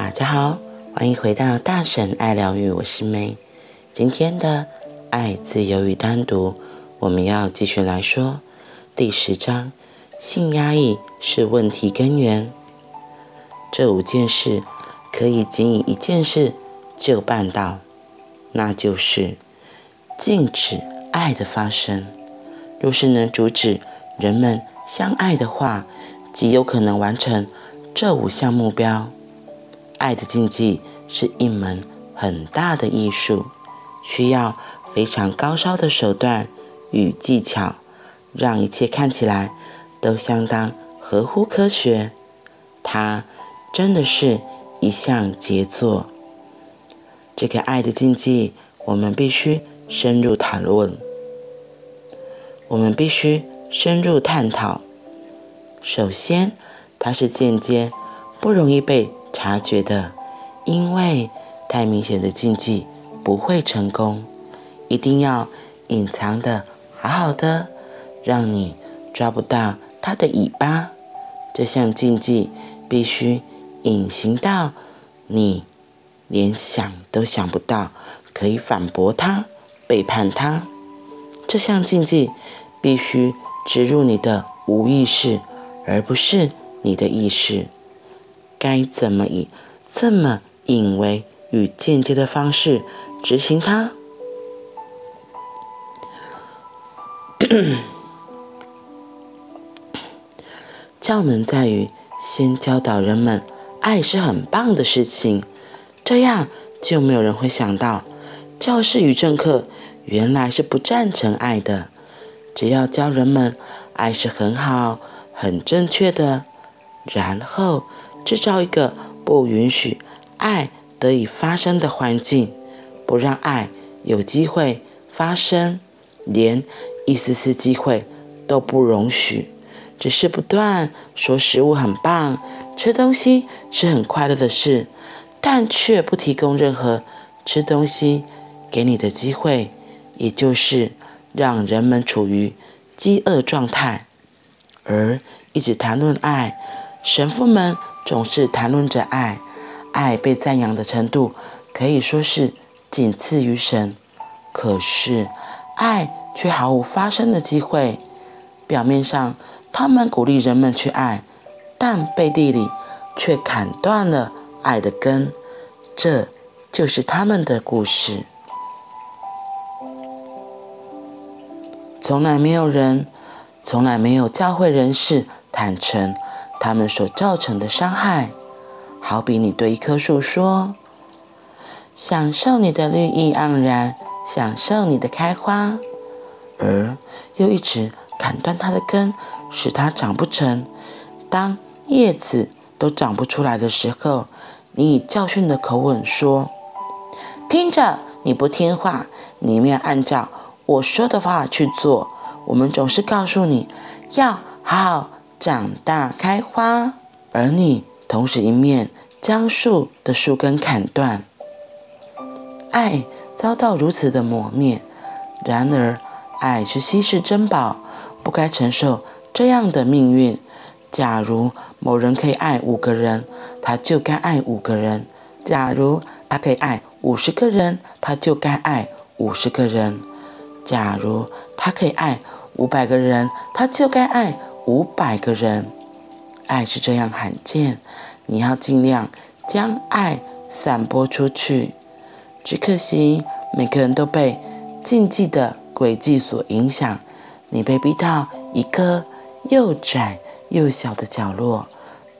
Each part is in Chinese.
大家好，欢迎回到大婶爱疗愈，我是梅。今天的爱、自由与单独，我们要继续来说第十章：性压抑是问题根源。这五件事可以仅以一件事就办到，那就是禁止爱的发生。若是能阻止人们相爱的话，极有可能完成这五项目标。爱的禁忌是一门很大的艺术，需要非常高超的手段与技巧，让一切看起来都相当合乎科学。它真的是一项杰作。这个爱的禁忌，我们必须深入讨论，我们必须深入探讨。首先，它是间接，不容易被察觉的，因为太明显的禁忌不会成功，一定要隐藏的好好的，让你抓不到它的尾巴。这项禁忌必须隐形到你连想都想不到，可以反驳它、背叛它。这项禁忌必须植入你的无意识，而不是你的意识。该怎么以这么隐微与间接的方式执行它？教门在于先教导人们，爱是很棒的事情，这样就没有人会想到，教师与政客原来是不赞成爱的。只要教人们，爱是很好、很正确的，然后。制造一个不允许爱得以发生的环境，不让爱有机会发生，连一丝丝机会都不容许，只是不断说食物很棒，吃东西是很快乐的事，但却不提供任何吃东西给你的机会，也就是让人们处于饥饿状态，而一直谈论爱，神父们。总是谈论着爱，爱被赞扬的程度可以说是仅次于神，可是爱却毫无发生的机会。表面上他们鼓励人们去爱，但背地里却砍断了爱的根。这就是他们的故事。从来没有人，从来没有教会人士坦诚。他们所造成的伤害，好比你对一棵树说：“享受你的绿意盎然，享受你的开花”，而又一直砍断它的根，使它长不成。当叶子都长不出来的时候，你以教训的口吻说：“听着，你不听话，你没有按照我说的话去做。我们总是告诉你要好好。”长大开花，而你同时一面将树的树根砍断，爱遭到如此的磨灭。然而，爱是稀世珍宝，不该承受这样的命运。假如某人可以爱五个人，他就该爱五个人；假如他可以爱五十个人，他就该爱五十个人；假如他可以爱五百个人，他就该爱。五百个人，爱是这样罕见，你要尽量将爱散播出去。只可惜每个人都被禁忌的轨迹所影响，你被逼到一个又窄又小的角落，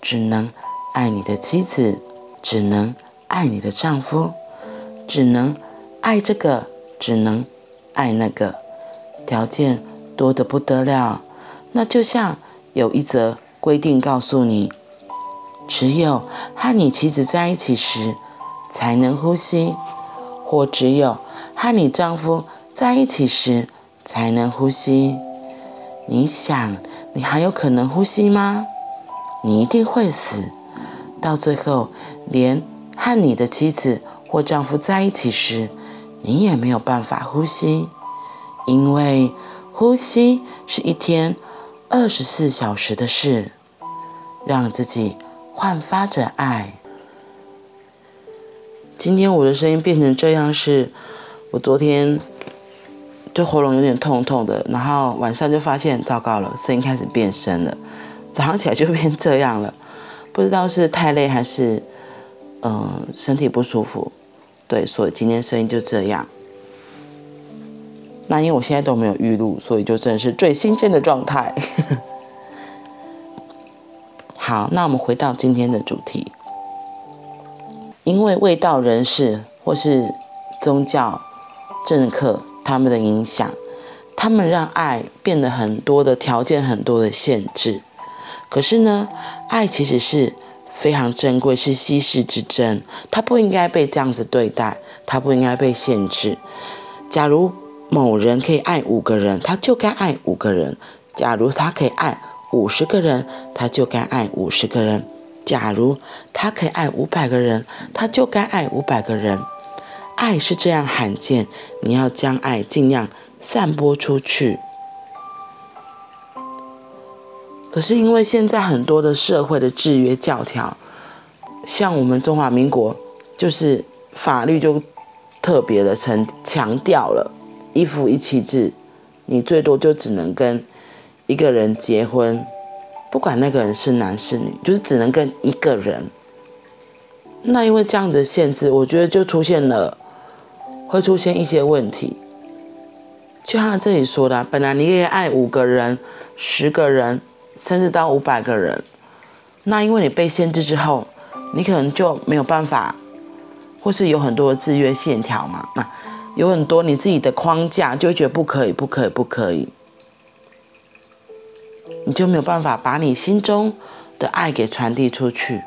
只能爱你的妻子，只能爱你的丈夫，只能爱这个，只能爱那个，条件多得不得了。那就像有一则规定告诉你，只有和你妻子在一起时才能呼吸，或只有和你丈夫在一起时才能呼吸。你想，你还有可能呼吸吗？你一定会死。到最后，连和你的妻子或丈夫在一起时，你也没有办法呼吸，因为呼吸是一天。二十四小时的事，让自己焕发着爱。今天我的声音变成这样是，我昨天就喉咙有点痛痛的，然后晚上就发现糟糕了，声音开始变声了，早上起来就变这样了，不知道是太累还是嗯、身体不舒服，对，所以今天声音就这样。那因为我现在都没有预录，所以就真的是最新鲜的状态。好，那我们回到今天的主题。因为卫道人士或是宗教政客他们的影响，他们让爱变得很多的条件，很多的限制。可是呢，爱其实是非常珍贵，是稀世之珍，它不应该被这样子对待，它不应该被限制。假如某人可以爱五个人，他就该爱五个人；假如他可以爱五十个人，他就该爱五十个人。假如他可以爱五百个人，他就该爱五百个人。爱是这样罕见，你要将爱尽量散播出去。可是因为现在很多的社会的制约教条，像我们中华民国，就是法律就特别的强强调了一夫一妻制，你最多就只能跟一个人结婚。不管那个人是男是女，就是只能跟一个人。那因为这样子的限制，我觉得就出现了，会出现一些问题。就像这里说的，本来你可以爱五个人、十个人，甚至到五百个人。那因为你被限制之后，你可能就没有办法，或是有很多制约线条嘛，那有很多你自己的框架，就会觉得不可以，不可以，不可以。你就没有办法把你心中的爱给传递出去。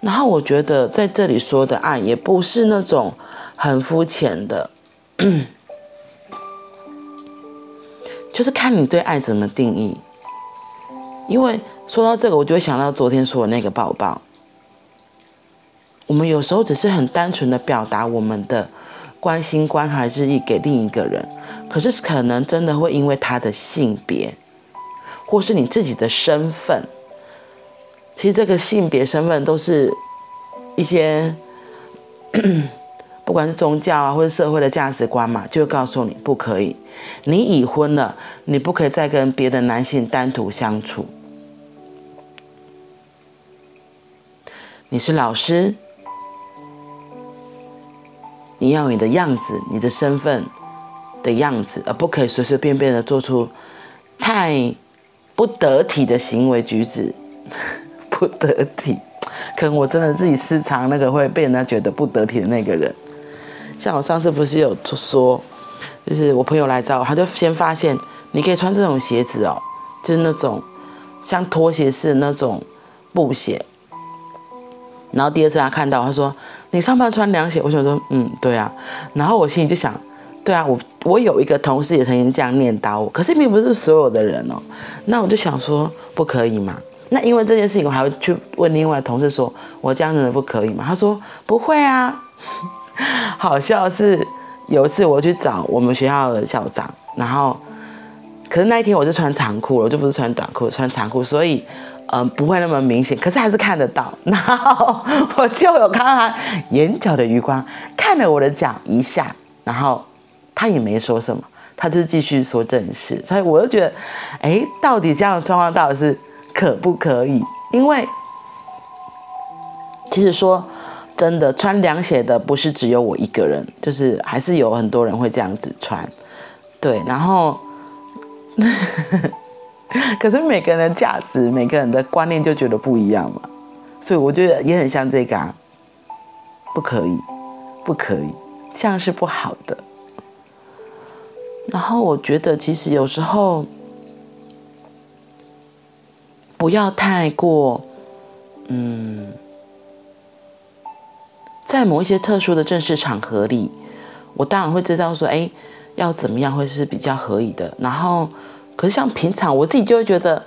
然后我觉得在这里说的爱也不是那种很肤浅的，就是看你对爱怎么定义。因为说到这个，我就会想到昨天说的那个抱抱。我们有时候只是很单纯的表达我们的关心、关怀之意给另一个人，可是可能真的会因为他的性别。或是你自己的身份，其实这个性别身份都是一些，不管是宗教啊，或者社会的价值观嘛，就告诉你不可以。你已婚了，你不可以再跟别的男性单独相处。你是老师，你要你的样子，你的身份的样子，而不可以随随便便的做出太。不得体的行为举止，不得体，可能我真的自己私藏那个会被人家觉得不得体的那个人。像我上次不是有说，就是我朋友来找我，他就先发现你可以穿这种鞋子哦，就是那种像拖鞋似的那种布鞋。然后第二次他看到，他说你上班穿凉鞋，我想说嗯对啊，然后我心里就想。对啊，我我有一个同事也曾经这样念叨我，可是并不是所有的人哦。那我就想说，不可以嘛？那因为这件事情，我还会去问另外同事说，我这样真的不可以吗？他说不会啊。好笑是有一次我去找我们学校的校长，然后可是那一天我就穿长裤了，我就不是穿短裤，穿长裤，所以、呃、不会那么明显，可是还是看得到。然后 我就有看到他眼角的余光看了我的脚一下，然后。他也没说什么，他就继续说正事，所以我就觉得，哎，到底这样的状况到底是可不可以？因为其实说真的，穿凉鞋的不是只有我一个人，就是还是有很多人会这样子穿，对。然后，可是每个人的价值、每个人的观念就觉得不一样嘛，所以我觉得也很像这个啊，不可以，不可以，这样是不好的。然后我觉得，其实有时候不要太过，嗯，在某一些特殊的正式场合里，我当然会知道说，哎，要怎么样会是比较合理的。然后，可是像平常我自己就会觉得，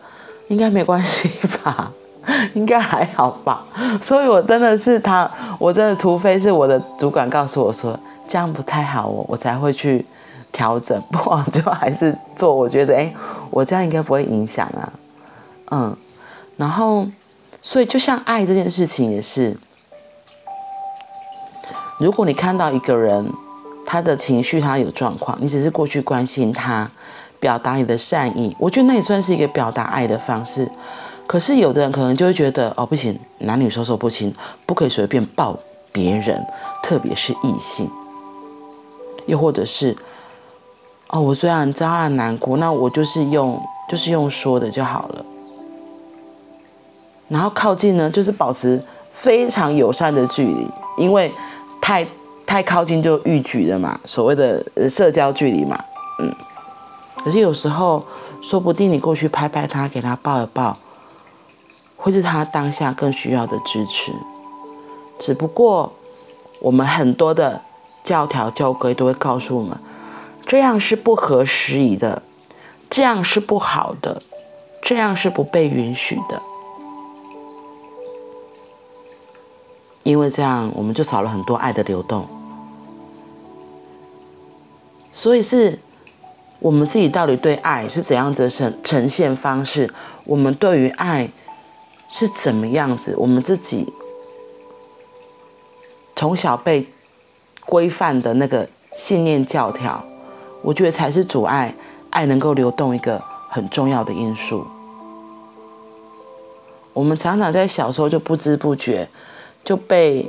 应该没关系吧，应该还好吧。所以我真的是他，我真的除非是我的主管告诉我说这样不太好，我我才会去。调整不好就还是做，我觉得哎，我这样应该不会影响啊，嗯，然后所以就像爱这件事情也是，如果你看到一个人，他的情绪他有状况，你只是过去关心他，表达你的善意，我觉得那也算是一个表达爱的方式。可是有的人可能就会觉得，哦，不行，男女授受不亲，不可以随便抱别人，特别是异性。又或者是，哦，我虽然知道他难过，那我就是用就是用说的就好了。然后靠近呢，就是保持非常友善的距离，因为太太靠近就逾矩了嘛，所谓的社交距离嘛，嗯。可是有时候，说不定你过去拍拍他，给他抱一抱，会是他当下更需要的支持。只不过，我们很多的教条教规都会告诉我们，这样是不合时宜的，这样是不好的，这样是不被允许的。因为这样，我们就少了很多爱的流动。所以是。我们自己到底对爱是怎样子的呈呈现方式？我们对于爱是怎么样子？我们自己从小被规范的那个信念教条，我觉得才是阻碍爱能够流动一个很重要的因素。我们常常在小时候就不知不觉就被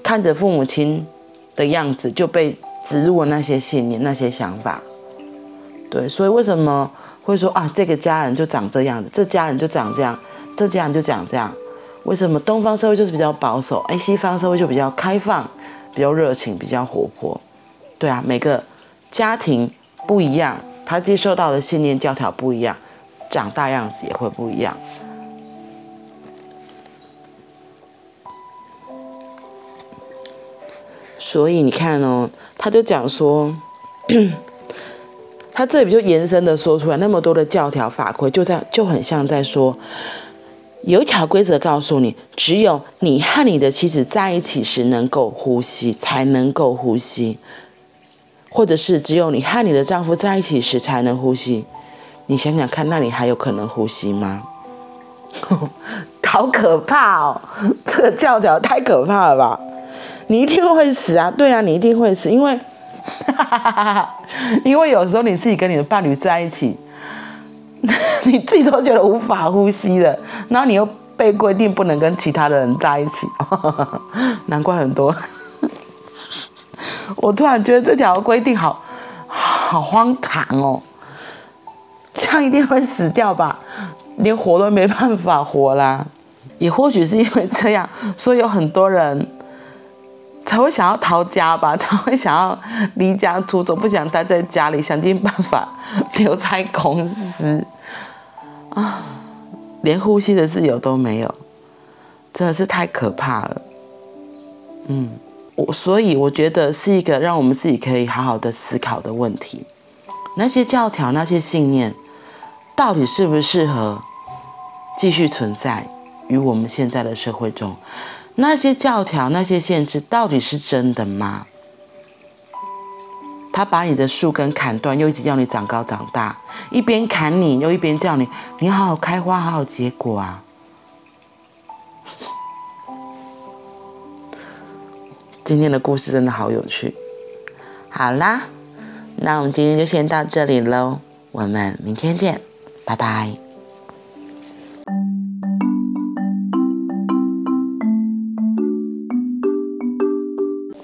看着父母亲的样子，就被植入了那些信念、那些想法。对，所以为什么会说啊，这个家人就长这样子，这家人就长这样，这家人就长这样？为什么东方社会就是比较保守，哎，西方社会就比较开放，比较热情，比较活泼？对啊，每个家庭不一样，他接受到的信念教条不一样，长大样子也会不一样。所以你看哦，他就讲说。他这里就延伸的说出来，那么多的教条法规，就在就很像在说，有一条规则告诉你，只有你和你的妻子在一起时能够呼吸，才能够呼吸，或者是只有你和你的丈夫在一起时才能呼吸。你想想看，那你还有可能呼吸吗？好可怕哦！这个教条太可怕了吧？你一定会死啊！对啊，你一定会死，因为。因为有时候你自己跟你的伴侣在一起，你自己都觉得无法呼吸了，然后你又被规定不能跟其他的人在一起，难怪很多。我突然觉得这条规定好好荒唐哦，这样一定会死掉吧？连活都没办法活啦。也或许是因为这样，所以有很多人。才会想要逃家吧，才会想要离家出走，不想待在家里，想尽办法留在公司啊，连呼吸的自由都没有，真的是太可怕了。嗯，我所以我觉得是一个让我们自己可以好好的思考的问题。那些教条、那些信念，到底适不适合继续存在于我们现在的社会中？那些教条、那些限制，到底是真的吗？他把你的树根砍断，又一直要你长高长大，一边砍你，又一边叫你，你好好开花，好好结果啊！今天的故事真的好有趣。好啦，那我们今天就先到这里喽，我们明天见，拜拜。